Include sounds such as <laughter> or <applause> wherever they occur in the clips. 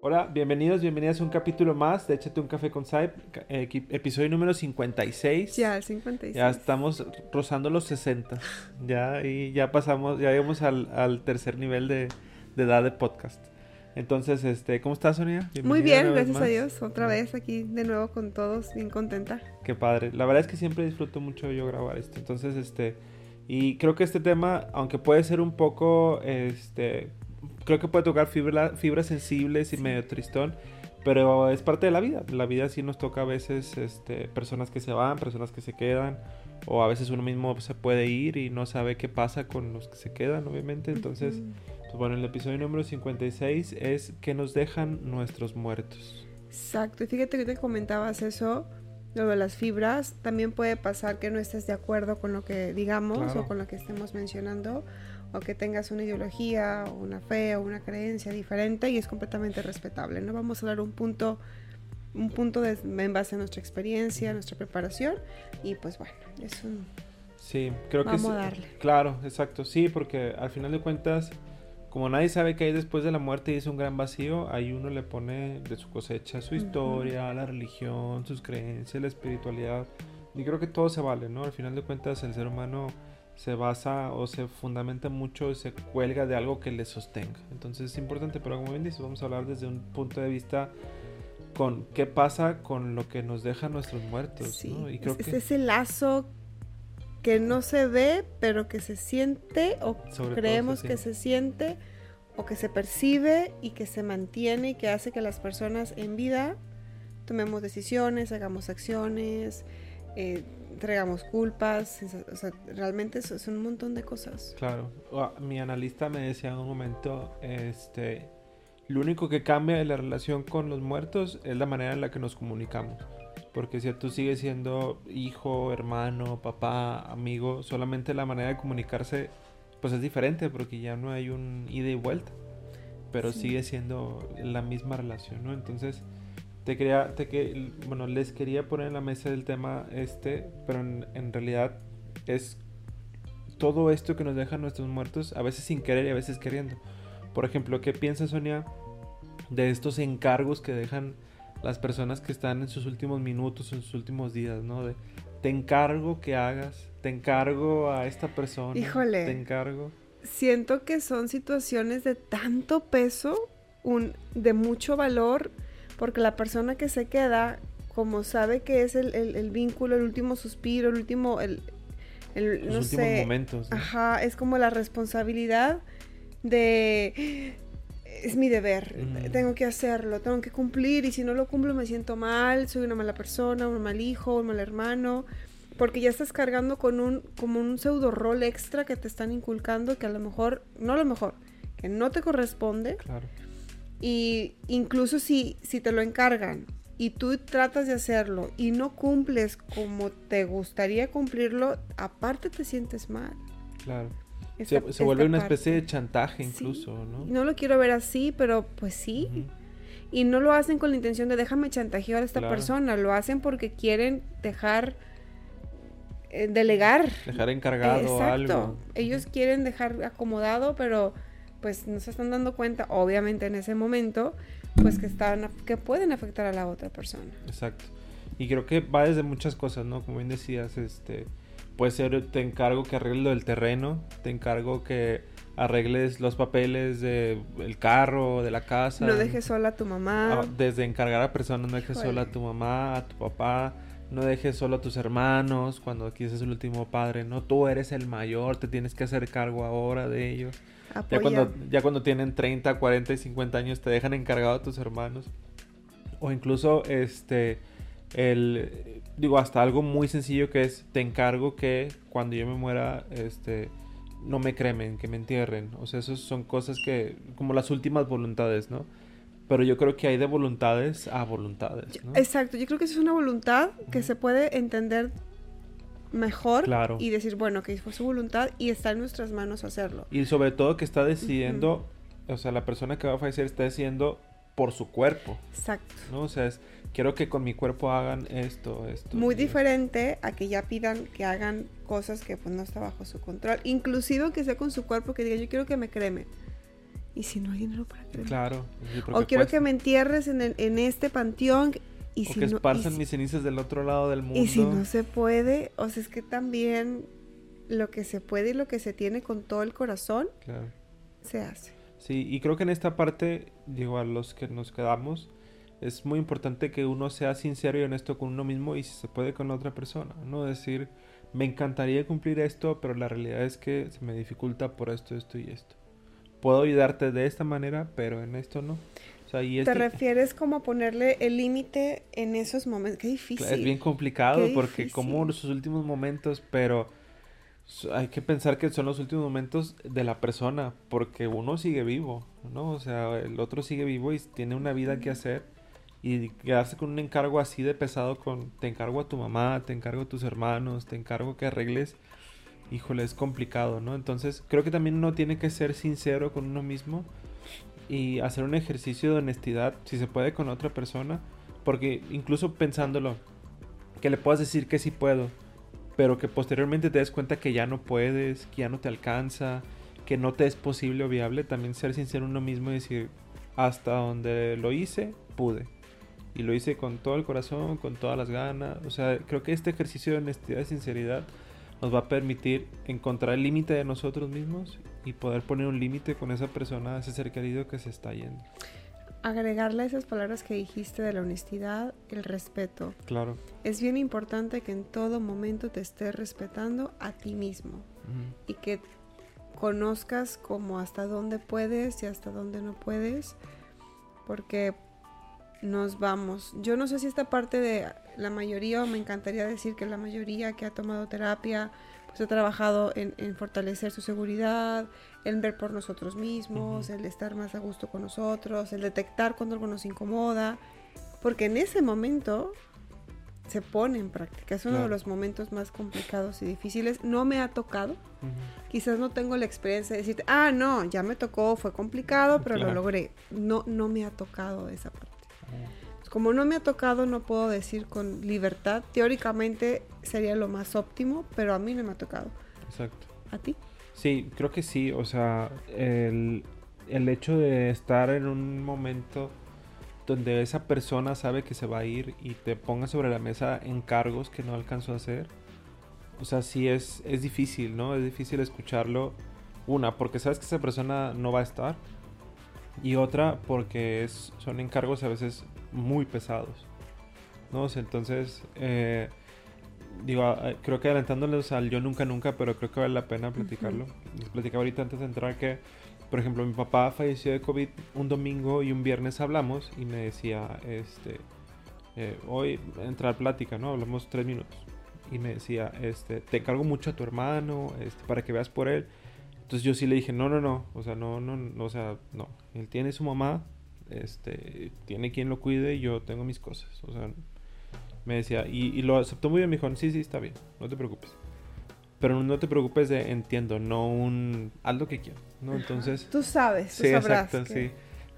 Hola, bienvenidos, bienvenidas a un capítulo más de Échate un café con Saip, eh, episodio número 56. Ya, el 56. Ya estamos rozando los 60. Ya, y ya pasamos, ya llegamos al, tercer nivel de, edad de podcast. Entonces, este, ¿cómo estás, Sonia? Muy bien, gracias a Dios. Otra vez aquí de nuevo con todos, bien contenta. Qué padre. La verdad es que siempre disfruto mucho yo grabar esto. Entonces, este, y creo que este tema, aunque puede ser un poco, este, creo que puede tocar fibras sensibles y medio tristón, pero es parte de la vida. La vida sí nos toca a veces este, personas que se van, personas que se quedan, o a veces uno mismo se puede ir y no sabe qué pasa con los que se quedan, obviamente. Entonces, pues bueno, el episodio número 56 es que nos dejan nuestros muertos. Exacto, y fíjate que te comentabas eso, lo de las fibras, también puede pasar que no estés de acuerdo con lo que digamos o con lo que estemos mencionando o que tengas una ideología o una fe o una creencia diferente y es completamente respetable. No vamos a dar un punto un punto de, en base a nuestra experiencia, nuestra preparación y pues bueno, es un Sí, creo vamos que a darle. Claro, exacto. Sí, porque al final de cuentas como nadie sabe qué hay después de la muerte y es un gran vacío, ahí uno le pone de su cosecha su historia, la religión, sus creencias, la espiritualidad. Y creo que todo se vale, ¿no? Al final de cuentas el ser humano se basa o se fundamenta mucho y se cuelga de algo que le sostenga. Entonces es importante, pero como bien dices, vamos a hablar desde un punto de vista con qué pasa con lo que nos deja nuestros muertos. ¿no? Y creo es, que... ese lazo que no se ve, pero que se siente o creemos que se siente o que se percibe y que se mantiene y que hace que las personas en vida tomemos decisiones, hagamos acciones, eh, entregamos culpas, o sea, realmente es, es, un montón de cosas. Claro, mi analista me decía en un momento, este, lo único que cambia de la relación con los muertos es la manera en la que nos comunicamos. Porque si tú sigues siendo hijo, hermano, papá, amigo, solamente la manera de comunicarse pues es diferente porque ya no hay un ida y vuelta. Pero sigue siendo la misma relación, ¿no? Entonces, te quería, te que, bueno, les quería poner en la mesa el tema este, pero en, realidad es todo esto que nos dejan nuestros muertos, a veces sin querer y a veces queriendo. Por ejemplo, ¿qué piensa Sonia de estos encargos que dejan las personas que están en sus últimos minutos, en sus últimos días, ¿no? De, te encargo que hagas, te encargo a esta persona, Híjole, te encargo. Siento que son situaciones de tanto peso, un, de mucho valor, porque la persona que se queda, como sabe que es el, vínculo, el último suspiro, el último, el, el Los últimos momentos. Ajá, es como la responsabilidad de es mi deber, tengo que hacerlo, tengo que cumplir y si no lo cumplo me siento mal, soy una mala persona, un mal hijo, un mal hermano, porque ya estás cargando con un como un pseudo rol extra que te están inculcando que a lo mejor, no a lo mejor, que no te corresponde. Claro. Y incluso si, si te lo encargan y tú tratas de hacerlo y no cumples como te gustaría cumplirlo, aparte te sientes mal. Claro. se, vuelve una especie de chantaje incluso, ¿no? No lo quiero ver así, pero pues sí. Y no lo hacen con la intención de déjame chantajear a esta persona, lo hacen porque quieren dejar eh, delegar. Dejar encargado algo. Ellos quieren dejar acomodado, pero pues no se están dando cuenta, obviamente en ese momento, pues que están, que pueden afectar a la otra persona. Exacto. Y creo que va desde muchas cosas, ¿no? Como bien decías, este, puede ser, te encargo que arregles lo del terreno, te encargo que arregles los papeles del el carro, de la casa. No dejes sola a tu mamá. Ah, desde encargar a personas, no dejes sola a tu mamá, a tu papá, no dejes solo a tus hermanos cuando aquí es el último padre, no, tú eres el mayor, te tienes que hacer cargo ahora de ellos. Ya cuando, ya cuando tienen 30, 40 y 50 años te dejan encargado a tus hermanos. O incluso, este, el, digo, hasta algo muy sencillo que es, te encargo que cuando yo me muera, este, no me cremen, que me entierren. O sea, esas son cosas que, como las últimas voluntades, ¿no? Pero yo creo que hay de voluntades a voluntades. ¿no? Exacto, yo creo que eso es una voluntad que se puede entender mejor y decir, bueno, que fue su voluntad y está en nuestras manos hacerlo. Y sobre todo que está decidiendo, o sea, la persona que va a fallecer está decidiendo por su cuerpo. Exacto. ¿no? O sea, es, quiero que con mi cuerpo hagan esto, esto. Muy diferente a que ya pidan que hagan cosas que pues no está bajo su control. Inclusive que sea con su cuerpo, que diga, yo quiero que me creme. ¿Y si no hay dinero para creer? Claro. O quiero que me entierres en, en este panteón y o que esparzan mis cenizas del otro lado del mundo. Y si no se puede, o sea, es que también lo que se puede y lo que se tiene con todo el corazón, se hace. Sí, y creo que en esta parte, digo, a los que nos quedamos, es muy importante que uno sea sincero y honesto con uno mismo y si se puede con otra persona, no decir, me encantaría cumplir esto, pero la realidad es que se me dificulta por esto, esto y esto. Puedo ayudarte de esta manera, pero en esto no. ¿Te refieres como a ponerle el límite en esos momentos? Qué difícil. Es bien complicado porque como sus últimos momentos, pero hay que pensar que son los últimos momentos de la persona, porque uno sigue vivo, ¿no? O sea, el otro sigue vivo y tiene una vida que hacer y quedarse con un encargo así de pesado con te encargo a tu mamá, te encargo a tus hermanos, te encargo que arregles, híjole, es complicado, ¿no? Entonces, creo que también uno tiene que ser sincero con uno mismo y hacer un ejercicio de honestidad, si se puede, con otra persona, porque incluso pensándolo, que le puedas decir que sí puedo, pero que posteriormente te des cuenta que ya no puedes, que ya no te alcanza, que no te es posible o viable, también ser sincero uno mismo y decir, hasta donde lo hice, pude. Y lo hice con todo el corazón, con todas las ganas. O sea, creo que este ejercicio de honestidad y sinceridad nos va a permitir encontrar el límite de nosotros mismos y poder poner un límite con esa persona, ese ser querido que se está yendo agregarle esas palabras que dijiste de la honestidad, el respeto. Claro. Es bien importante que en todo momento te estés respetando a ti mismo y que conozcas como hasta dónde puedes y hasta dónde no puedes, porque nos vamos. Yo no sé si esta parte de la mayoría, o me encantaría decir que la mayoría que ha tomado terapia, pues ha trabajado en, fortalecer su seguridad, en ver por nosotros mismos, el estar más a gusto con nosotros, el detectar cuando algo nos incomoda, porque en ese momento se pone en práctica. Es uno de los momentos más complicados y difíciles. No me ha tocado. Quizás no tengo la experiencia de decirte, ah, no, ya me tocó, fue complicado, pero lo logré. No, no me ha tocado esa parte. Como no me ha tocado, no puedo decir con libertad. Teóricamente sería lo más óptimo, pero a mí no me ha tocado. Exacto. ¿A ti? Sí, creo que sí. O sea, el, el hecho de estar en un momento donde esa persona sabe que se va a ir y te ponga sobre la mesa encargos que no alcanzó a hacer. O sea, sí es, es difícil, ¿no? Es difícil escucharlo. Una, porque sabes que esa persona no va a estar. Y otra, porque es, son encargos a veces muy pesados. ¿no? entonces, eh, digo, creo que adelantándoles al yo nunca nunca, pero creo que vale la pena platicarlo. Les platicaba ahorita antes de entrar que, por ejemplo, mi papá falleció de COVID un domingo y un viernes hablamos y me decía, este, eh, hoy entrar plática, ¿no? Hablamos tres minutos. Y me decía, este, te encargo mucho a tu hermano, este, para que veas por él. Entonces yo sí le dije, no, no, no, o sea, no, no, no, o sea, no. Él tiene su mamá, este, tiene quien lo cuide y yo tengo mis cosas. O sea, me decía, y, lo aceptó muy bien, me dijo, sí, sí, está bien, no te preocupes. Pero no te preocupes de entiendo, no un haz lo que quieras, ¿no? Entonces... Tú sabes, tú sí, exacto, sí.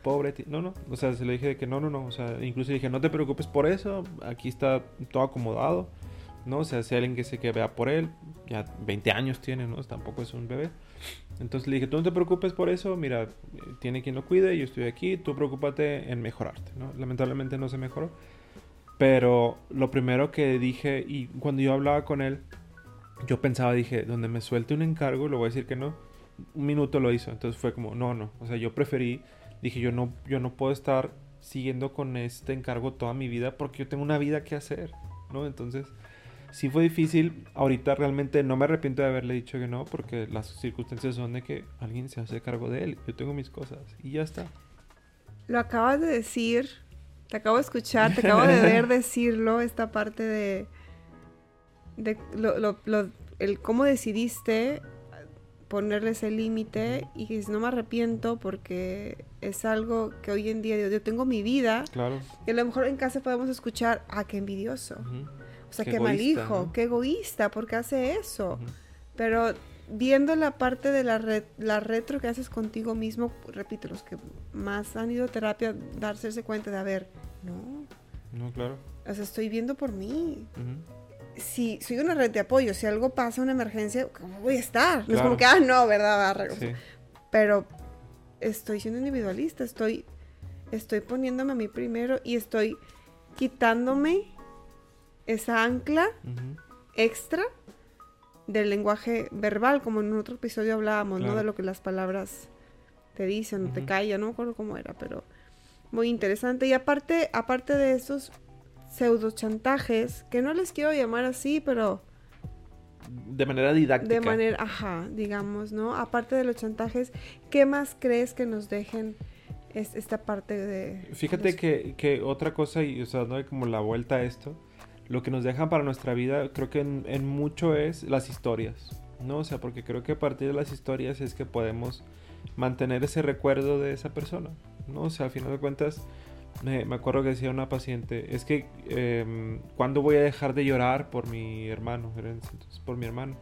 Pobre tío. No, no, o sea, se le dije que no, no, no, o sea, incluso dije, no te preocupes por eso, aquí está todo acomodado, ¿no? O sea, si alguien que se que vea por él, ya 20 años tiene, ¿no? Tampoco es un bebé. Entonces le dije, tú no te preocupes por eso, mira, tiene quien lo cuide, yo estoy aquí, tú preocúpate en mejorarte, ¿no? Lamentablemente no se mejoró. Pero lo primero que dije, y cuando yo hablaba con él, yo pensaba, dije, donde me suelte un encargo, lo voy a decir que no. Un minuto lo hizo, entonces fue como, no, no. O sea, yo preferí, dije, yo no, yo no puedo estar siguiendo con este encargo toda mi vida porque yo tengo una vida que hacer, ¿no? Entonces, sí fue difícil. Ahorita realmente no me arrepiento de haberle dicho que no, porque las circunstancias son de que alguien se hace cargo de él. Yo tengo mis cosas y ya está. Lo acabas de decir, te acabo de escuchar, te acabo de ver <laughs> decirlo, esta parte de, de lo, el cómo decidiste ponerle ese límite y que no me arrepiento porque es algo que hoy en día yo, tengo mi vida claro. y a lo mejor en casa podemos escuchar ah qué envidioso o sea, qué, mal hijo, qué egoísta, porque hace eso. Pero viendo la parte de la, la retro que haces contigo mismo, repito, los que más han ido a terapia, darse cuenta de, a ver, no. No, claro. O sea, estoy viendo por mí. Si soy una red de apoyo, si algo pasa, una emergencia, ¿cómo voy a estar? No es como que, ah, no, ¿verdad? Sí. Pero estoy siendo individualista, estoy, estoy poniéndome a mí primero y estoy quitándome esa ancla extra del lenguaje verbal, como en otro episodio hablábamos, ¿no? De lo que las palabras te dicen, o te callan, no me acuerdo cómo era, pero muy interesante. Y aparte, aparte de esos pseudo chantajes, que no les quiero llamar así, pero... De manera didáctica. De manera, ajá, digamos, ¿no? Aparte de los chantajes, ¿qué más crees que nos dejen es, esta parte de... Fíjate que, que, otra cosa, y o sea, no hay como la vuelta a esto, lo que nos dejan para nuestra vida, creo que en, en mucho es las historias, ¿no? O sea, porque creo que a partir de las historias es que podemos mantener ese recuerdo de esa persona, ¿no? O sea, al final de cuentas, me, acuerdo que decía una paciente, es que, eh, ¿cuándo voy a dejar de llorar por mi hermano? por mi hermano.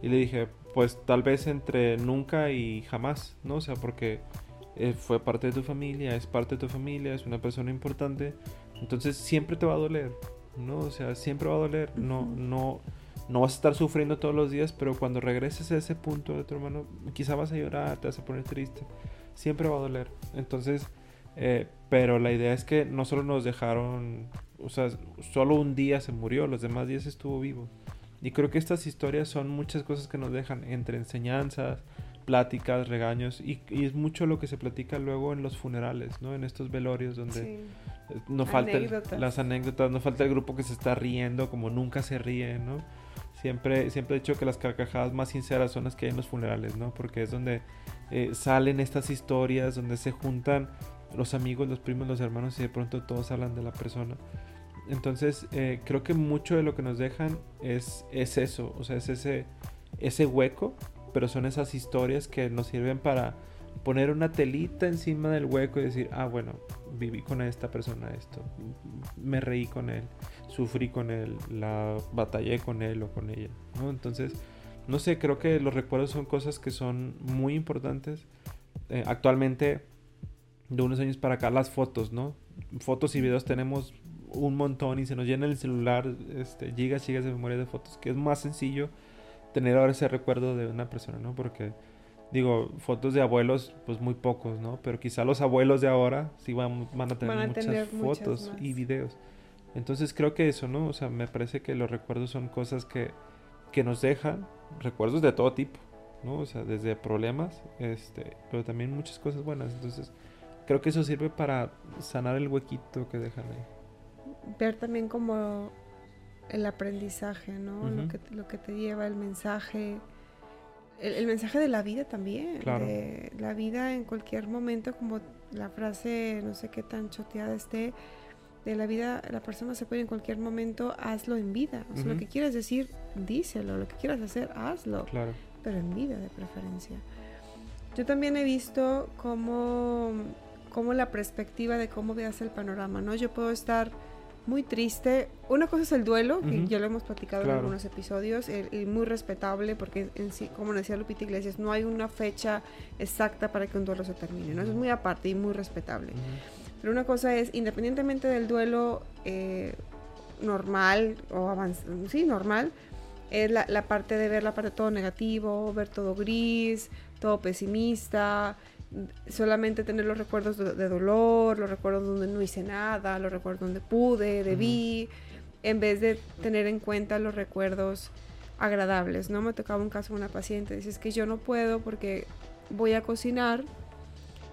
Y le dije, pues tal vez entre nunca y jamás, ¿no? O sea, porque eh, fue parte de tu familia, es parte de tu familia, es una persona importante, entonces siempre te va a doler, ¿no? O sea, siempre va a doler, no, no no vas a estar sufriendo todos los días, pero cuando regreses a ese punto de tu hermano, quizá vas a llorar, te vas a poner triste, siempre va a doler. Entonces, eh, pero la idea es que no solo nos dejaron, o sea, solo un día se murió, los demás días estuvo vivo. Y creo que estas historias son muchas cosas que nos dejan entre enseñanzas, pláticas, regaños, y, es mucho lo que se platica luego en los funerales, ¿no? En estos velorios donde no falta las anécdotas, no falta el grupo que se está riendo como nunca se ríe, ¿no? Siempre, siempre he dicho que las carcajadas más sinceras son las que hay en los funerales, ¿no? Porque es donde eh, salen estas historias, donde se juntan los amigos, los primos, los hermanos y de pronto todos hablan de la persona. Entonces, eh, creo que mucho de lo que nos dejan es, es eso, o sea, es ese, ese hueco, pero son esas historias que nos sirven para poner una telita encima del hueco y decir, ah, bueno, viví con esta persona esto, me reí con él, sufrí con él, la batallé con él o con ella, ¿no? Entonces, no sé, creo que los recuerdos son cosas que son muy importantes. Eh, actualmente, de unos años para acá, las fotos, ¿no? Fotos y videos tenemos un montón y se nos llena el celular, este, gigas, gigas de memoria de fotos, que es más sencillo tener ahora ese recuerdo de una persona, ¿no? Porque digo, fotos de abuelos, pues muy pocos, ¿no? Pero quizá los abuelos de ahora sí van, van a tener muchas fotos y videos. Entonces creo que eso, ¿no? O sea, me parece que los recuerdos son cosas que, que nos dejan, recuerdos de todo tipo, ¿no? O sea, desde problemas, este, pero también muchas cosas buenas. Entonces, creo que eso sirve para sanar el huequito que dejan ahí. Ver también como el aprendizaje, ¿no? lo, que, lo que te lleva el mensaje, el, mensaje de la vida también, de la vida en cualquier momento, como la frase, no sé qué tan choteada esté, de la vida, la persona se puede en cualquier momento, hazlo en vida. O sea, lo que quieras decir, díselo, lo que quieras hacer, hazlo. Claro. Pero en vida de preferencia. Yo también he visto cómo, cómo la perspectiva de cómo veas el panorama, ¿no? Yo puedo estar muy triste. Una cosa es el duelo, que ya lo hemos platicado en algunos episodios, y muy respetable, porque en sí, como decía Lupita Iglesias, no hay una fecha exacta para que un duelo se termine, ¿no? es muy aparte y muy respetable. Pero una cosa es, independientemente del duelo eh, normal o avanzado, sí, normal, es la, la, parte de ver la parte todo negativo, ver todo gris, todo pesimista, solamente tener los recuerdos de, dolor, los recuerdos donde no hice nada, los recuerdos donde pude, debí, en vez de tener en cuenta los recuerdos agradables. No me tocaba un caso de una paciente, dice, es que yo no puedo porque voy a cocinar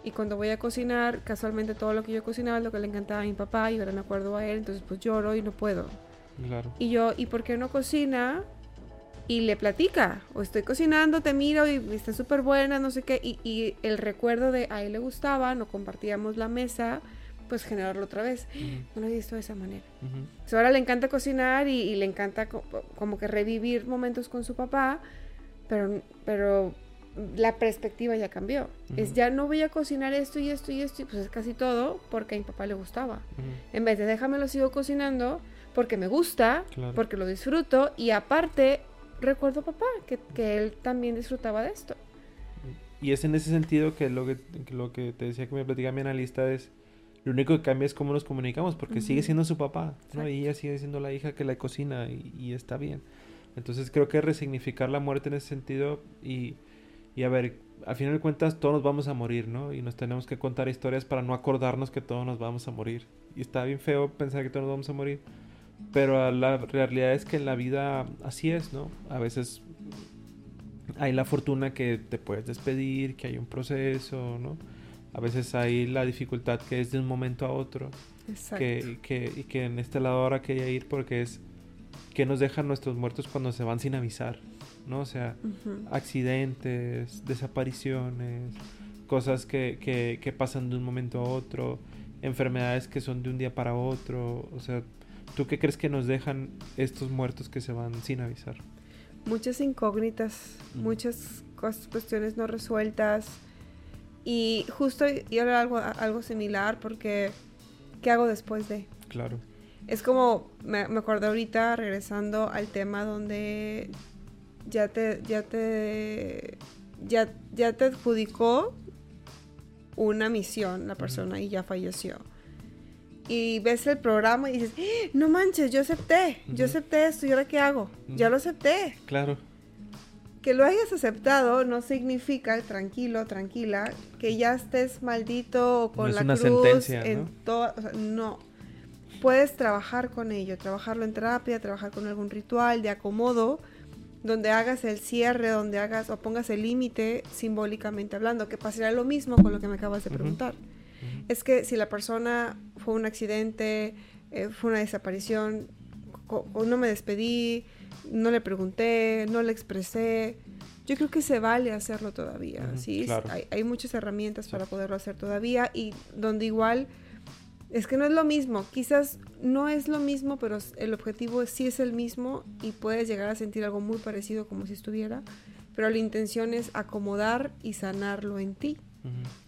y cuando voy a cocinar, casualmente todo lo que yo cocinaba es lo que le encantaba a mi papá y ahora me acuerdo a él, entonces pues lloro y no puedo. Y yo, ¿y por qué no cocina? Y le platica, o estoy cocinando, te miro y está súper buena, no sé qué, y, el recuerdo de a él le gustaba, no compartíamos la mesa, pues generarlo otra vez. No lo he visto de esa manera. ahora le encanta cocinar y, le encanta como que revivir momentos con su papá, pero, pero la perspectiva ya cambió. Es ya no voy a cocinar esto y esto y esto, y pues es casi todo porque a mi papá le gustaba. En vez de déjame lo sigo cocinando porque me gusta, porque lo disfruto y aparte recuerdo papá, que, que, él también disfrutaba de esto. Y es en ese sentido que lo que, lo que te decía que me platicaba mi analista es, lo único que cambia es cómo nos comunicamos, porque sigue siendo su papá, ¿no? Y ella sigue siendo la hija que la cocina y, y, está bien. Entonces creo que resignificar la muerte en ese sentido y, Y a ver, al final de cuentas todos nos vamos a morir, ¿no? Y nos tenemos que contar historias para no acordarnos que todos nos vamos a morir. Y está bien feo pensar que todos nos vamos a morir. Pero la realidad es que en la vida así es, ¿no? A veces hay la fortuna que te puedes despedir, que hay un proceso, ¿no? A veces hay la dificultad que es de un momento a otro. Exacto. Que, que, y que en este lado ahora quería ir porque es que nos dejan nuestros muertos cuando se van sin avisar, ¿no? O sea, accidentes, desapariciones, cosas que, que, que pasan de un momento a otro, enfermedades que son de un día para otro, o sea, ¿tú qué crees que nos dejan estos muertos que se van sin avisar? Muchas incógnitas, muchas cuestiones no resueltas, y justo yo era algo, algo similar porque ¿qué hago después de? Claro. Es como, me, me acuerdo ahorita regresando al tema donde ya te, ya te, ya, ya te adjudicó una misión la persona y ya falleció. Y ves el programa y dices, ¡Ah! no manches, yo acepté, yo acepté esto, ¿y ahora qué hago? Ya lo acepté. Claro que lo hayas aceptado no significa, tranquilo, tranquila, que ya estés maldito o con la cruz sentencia, en ¿no? todo, no. Puedes trabajar con ello, trabajarlo en terapia, trabajar con algún ritual de acomodo, donde hagas el cierre, donde hagas o pongas el límite simbólicamente hablando, que pasaría lo mismo con lo que me acabas de preguntar. Es que si la persona fue un accidente, eh, fue una desaparición, o no me despedí, no le pregunté, no le expresé. Yo creo que se vale hacerlo todavía, ¿sí? Hay, muchas herramientas para poderlo hacer todavía y donde igual es que no es lo mismo, quizás no es lo mismo, pero el objetivo sí es el mismo y puedes llegar a sentir algo muy parecido como si estuviera, pero la intención es acomodar y sanarlo en ti.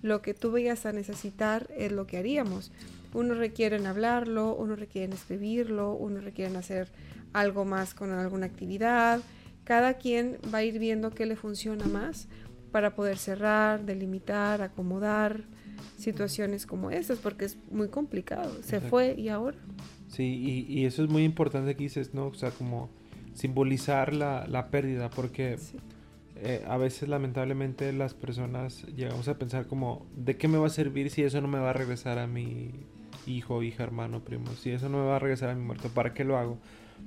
Lo que tú vayas a necesitar es lo que haríamos. Uno requiere en hablarlo, uno requiere en escribirlo, uno requiere en hacer algo más con alguna actividad. Cada quien va a ir viendo qué le funciona más para poder cerrar, delimitar, acomodar situaciones como esas, porque es muy complicado. Se fue y ahora. Sí, y, eso es muy importante que dices, ¿no? O sea, como simbolizar la, la pérdida, porque eh, a veces lamentablemente las personas llegamos a pensar como, ¿de qué me va a servir si eso no me va a regresar a mi hijo, hija, hermano, primo? Si eso no me va a regresar a mi muerto, ¿para qué lo hago?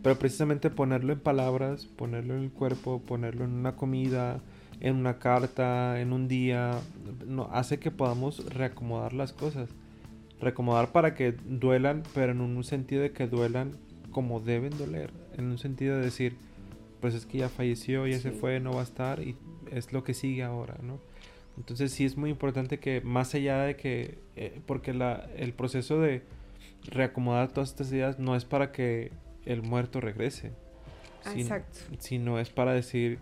Pero precisamente ponerlo en palabras, ponerlo en el cuerpo, ponerlo en una comida, en una carta, en un día, no, hace que podamos reacomodar las cosas. Reacomodar para que duelan, pero en un sentido de que duelan como deben doler. En un sentido de decir, pues es que ya falleció, ya se fue, no va a estar y es lo que sigue ahora, ¿no? Entonces sí es muy importante que más allá de que, eh, porque la, el proceso de reacomodar todas estas ideas no es para que el muerto regrese. Exacto. Sino es para decir,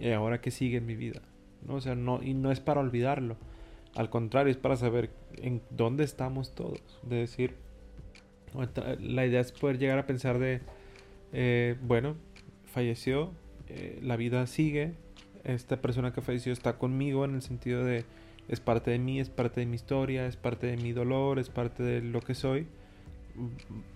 ¿y ahora qué sigue en mi vida? ¿No? O sea, no, y no es para olvidarlo. Al contrario, es para saber en dónde estamos todos. De decir, la idea es poder llegar a pensar de, eh, bueno, falleció, eh, la vida sigue, esta persona que falleció está conmigo en el sentido de, es parte de mí, es parte de mi historia, es parte de mi dolor, es parte de lo que soy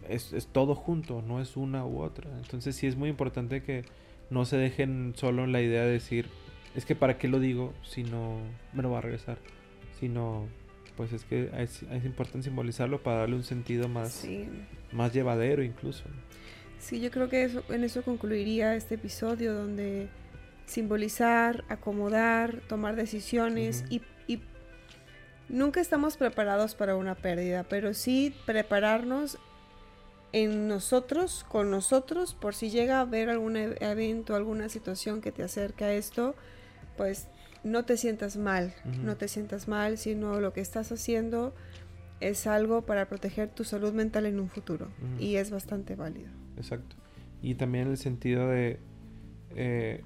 es, es, todo junto, no es una u otra. Entonces sí es muy importante que no se dejen solo en la idea de decir, es que para qué lo digo si no me lo va a regresar. Sino, pues es que es, es importante simbolizarlo para darle un sentido más, más llevadero incluso. Sí, yo creo que eso, en eso concluiría este episodio donde simbolizar, acomodar, tomar decisiones y Nunca estamos preparados para una pérdida, pero sí prepararnos en nosotros, con nosotros, por si llega a haber algún e-, evento, alguna situación que te acerque a esto, pues no te sientas mal, no te sientas mal, sino lo que estás haciendo es algo para proteger tu salud mental en un futuro y es bastante válido. Exacto. Y también el sentido de, eh,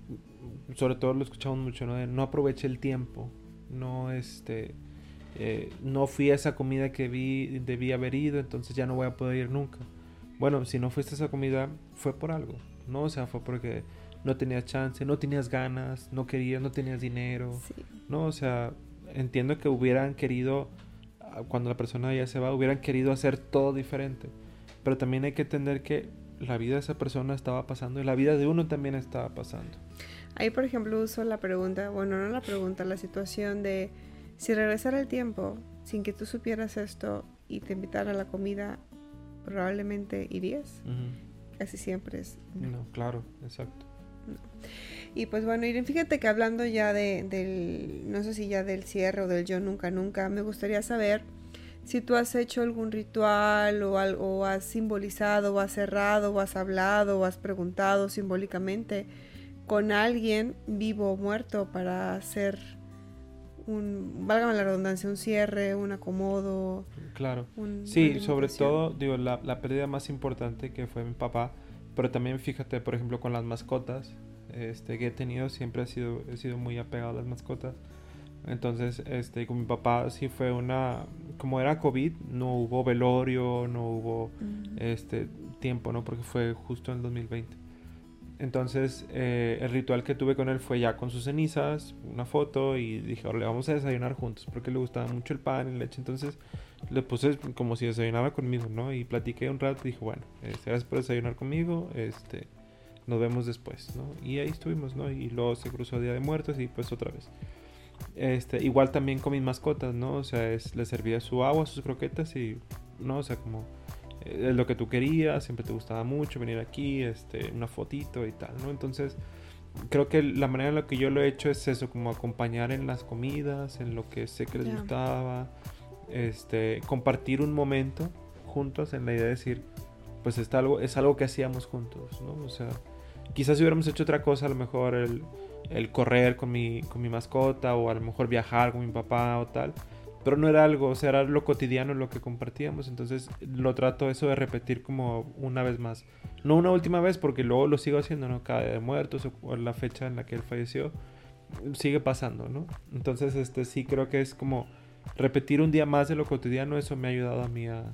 sobre todo lo escuchamos mucho, ¿no? De no aproveche el tiempo, no este eh, no fui a esa comida que vi, debí haber ido, entonces ya no voy a poder ir nunca. Bueno, si no fuiste a esa comida, fue por algo, ¿no? O sea, fue porque no tenías chance, no tenías ganas, no querías, no tenías dinero, ¿no? O sea, entiendo que hubieran querido, ah, cuando la persona ya se va, hubieran querido hacer todo diferente. Pero también hay que entender que la vida de esa persona estaba pasando y la vida de uno también estaba pasando. Ahí, por ejemplo, uso la pregunta, bueno, no la pregunta, la situación de si regresara el tiempo sin que tú supieras esto y te invitara a la comida, probablemente irías. Casi siempre es. No, claro, exacto. Y pues bueno, Irene, fíjate que hablando ya de, del, no sé si ya del cierre o del yo nunca nunca, me gustaría saber si tú has hecho algún ritual o, algo, has simbolizado o has cerrado o has hablado o has preguntado simbólicamente con alguien vivo o muerto para hacer un, válgame la redundancia, un cierre, un acomodo. Claro. sí, sobre todo, digo, la, la pérdida más importante que fue mi papá, pero también fíjate, por ejemplo, con las mascotas este, que he tenido, siempre he sido, he sido muy apegado a las mascotas. Entonces, este, con mi papá sí fue una, como era COVID, no hubo velorio, no hubo este tiempo, ¿no? Porque fue justo en el 2020. Entonces, eh, el ritual que tuve con él fue ya con sus cenizas, una foto y dije, le vamos a desayunar juntos porque le gustaba mucho el pan y la leche. Entonces, le puse como si desayunaba conmigo, ¿no? Y platiqué un rato y dije, bueno, este, gracias por desayunar conmigo, este, nos vemos después, ¿no? Y ahí estuvimos, ¿no? Y luego se cruzó Día de Muertos y pues otra vez. Este, igual también con mis mascotas, ¿no? O sea, es, le servía su agua, sus croquetas y, ¿no? O sea, como eh, es lo que tú querías, siempre te gustaba mucho venir aquí, este, una fotito y tal, ¿no? Entonces, creo que la manera en la que yo lo he hecho es eso, como acompañar en las comidas, en lo que sé que les gustaba, este, compartir un momento juntos en la idea de decir, pues está algo, es algo que hacíamos juntos, ¿no? O sea, quizás si hubiéramos hecho otra cosa, a lo mejor el, el correr con mi, con mi mascota o a lo mejor viajar con mi papá o tal, pero no era algo, o sea, era lo cotidiano lo que compartíamos, entonces lo trato eso de repetir como una vez más. No una última vez porque luego lo sigo haciendo, ¿no? Cada día de muertos o, la fecha en la que él falleció, sigue pasando, ¿no? Entonces, este sí creo que es como repetir un día más de lo cotidiano, eso me ha ayudado a mí a,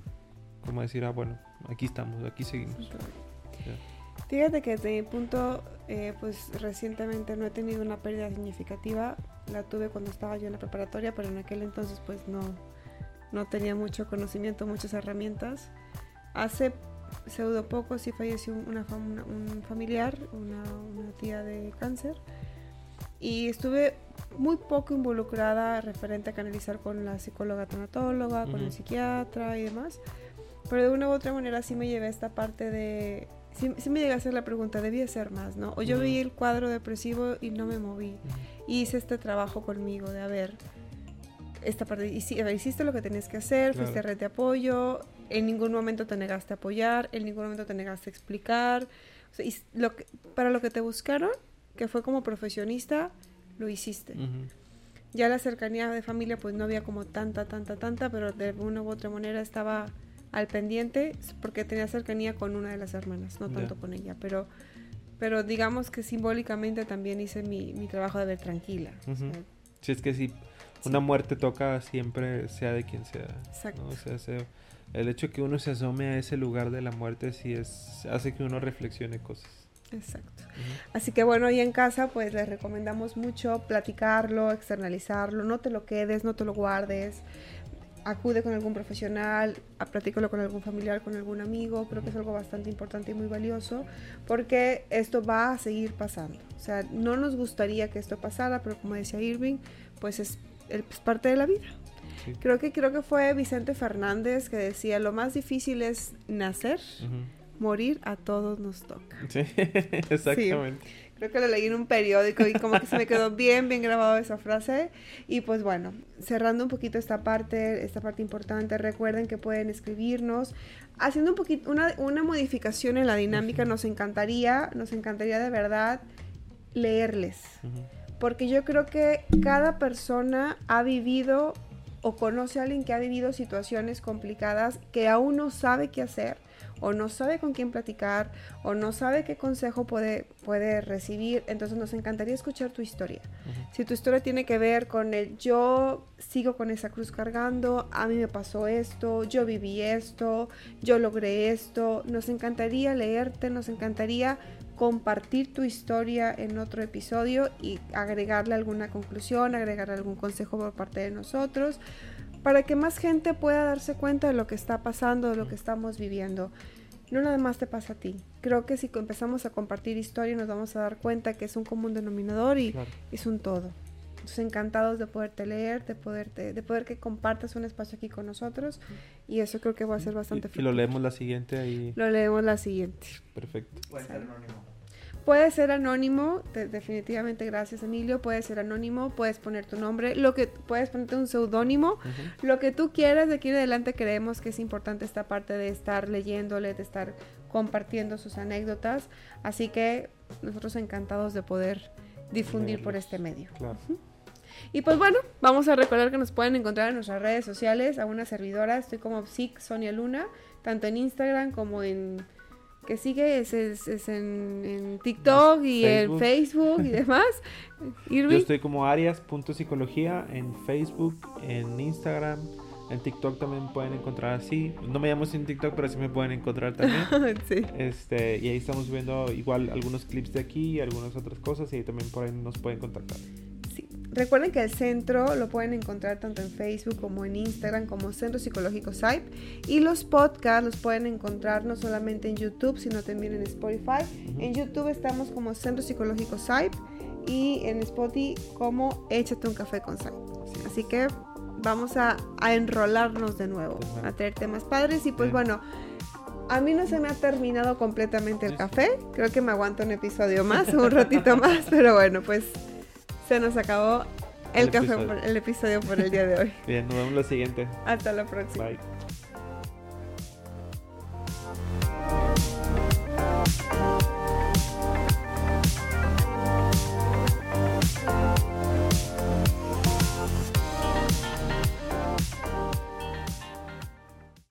como decir, ah, bueno, aquí estamos, aquí seguimos. Fíjate que desde mi punto, eh, pues recientemente no he tenido una pérdida significativa. La tuve cuando estaba yo en la preparatoria, pero en aquel entonces pues no, no tenía mucho conocimiento, muchas herramientas. Hace pseudo poco sí falleció una, un familiar, una, una, tía de cáncer. Y estuve muy poco involucrada referente a canalizar con la psicóloga tanatóloga, con el psiquiatra y demás. Pero de una u otra manera sí me llevé esta parte de sí, me llega a hacer la pregunta, debía ser más, ¿no? O yo vi el cuadro depresivo y no me moví. Y hice este trabajo conmigo de, a ver, esta parte, sí, hiciste lo que tenías que hacer, fuiste red de apoyo, en ningún momento te negaste a apoyar, en ningún momento te negaste a explicar. lo para lo que te buscaron, que fue como profesionista, lo hiciste. Ya la cercanía de familia, pues no había como tanta, tanta, tanta, pero de una u otra manera estaba al pendiente porque tenía cercanía con una de las hermanas, no tanto con ella, pero, pero digamos que simbólicamente también hice mi, mi trabajo de ver tranquila. si es que si una muerte toca siempre, sea de quien sea. Exacto. O sea, el hecho que uno se asome a ese lugar de la muerte sí es, hace que uno reflexione cosas. Exacto. Así que bueno, y en casa pues les recomendamos mucho platicarlo, externalizarlo, no te lo quedes, no te lo guardes acude con algún profesional, platícalo con algún familiar, con algún amigo, creo que es algo bastante importante y muy valioso, porque esto va a seguir pasando. O sea, no nos gustaría que esto pasara, pero como decía Irving, pues es, parte de la vida. Creo que creo que fue Vicente Fernández que decía, lo más difícil es nacer, morir a todos nos toca. Sí, <laughs> exactamente. Creo que lo leí en un periódico y como que se me quedó <laughs> bien, bien grabado esa frase. Y pues bueno, cerrando un poquito esta parte, esta parte importante, recuerden que pueden escribirnos. Haciendo un poquito, una, una modificación en la dinámica, nos encantaría, nos encantaría de verdad leerles. Porque yo creo que cada persona ha vivido o conoce a alguien que ha vivido situaciones complicadas que aún no sabe qué hacer o no sabe con quién platicar o no sabe qué consejo puede, puede recibir. Entonces nos encantaría escuchar tu historia. Si tu historia tiene que ver con el yo sigo con esa cruz cargando, a mí me pasó esto, yo viví esto, yo logré esto, nos encantaría leerte, nos encantaría compartir tu historia en otro episodio y agregarle alguna conclusión, agregarle algún consejo por parte de nosotros para que más gente pueda darse cuenta de lo que está pasando, de lo que estamos viviendo. no nada más te pasa a ti. Creo que si empezamos a compartir historia nos vamos a dar cuenta que es un común denominador y es un todo. Entonces, encantados de poderte leer, de poderte, de poder que compartas un espacio aquí con nosotros y eso creo que va a ser bastante Y, y lo leemos la siguiente ahí. Lo leemos la siguiente. Perfecto. Puede ser anónimo. Puede ser anónimo, definitivamente gracias Emilio, puede ser anónimo, puedes poner tu nombre, lo que puedes ponerte un seudónimo, lo que tú quieras de aquí en adelante creemos que es importante esta parte de estar leyéndole, de estar compartiendo sus anécdotas, así que nosotros encantados de poder difundir por este medio. Y pues bueno, vamos a recordar que nos pueden encontrar en nuestras redes sociales, a una servidora, estoy como Psic Sonia Luna, tanto en Instagram como en que sigue es, es, en, TikTok y en Facebook y demás. <laughs> Yo estoy como arias.psicología en Facebook, en Instagram, en TikTok también pueden encontrar así. No me llamo sin TikTok, pero sí me pueden encontrar también. <laughs> sí. Este, y ahí estamos viendo igual algunos clips de aquí y algunas otras cosas y ahí también por ahí nos pueden contactar. Recuerden que el centro lo pueden encontrar tanto en Facebook como en Instagram como Centro Psicológico SAIP y los podcasts los pueden encontrar no solamente en YouTube sino también en Spotify. En YouTube estamos como Centro Psicológico SAIP y en Spotify como Échate un café con SAIP. Así que vamos a, enrolarnos de nuevo, a traer temas padres y pues bueno. A mí no se me ha terminado completamente el café. Creo que me aguanto un episodio más, un ratito <laughs> más, pero bueno, pues se nos acabó el, café, el episodio por el día de hoy. <laughs> Bien, nos vemos la siguiente. Hasta la próxima. Bye.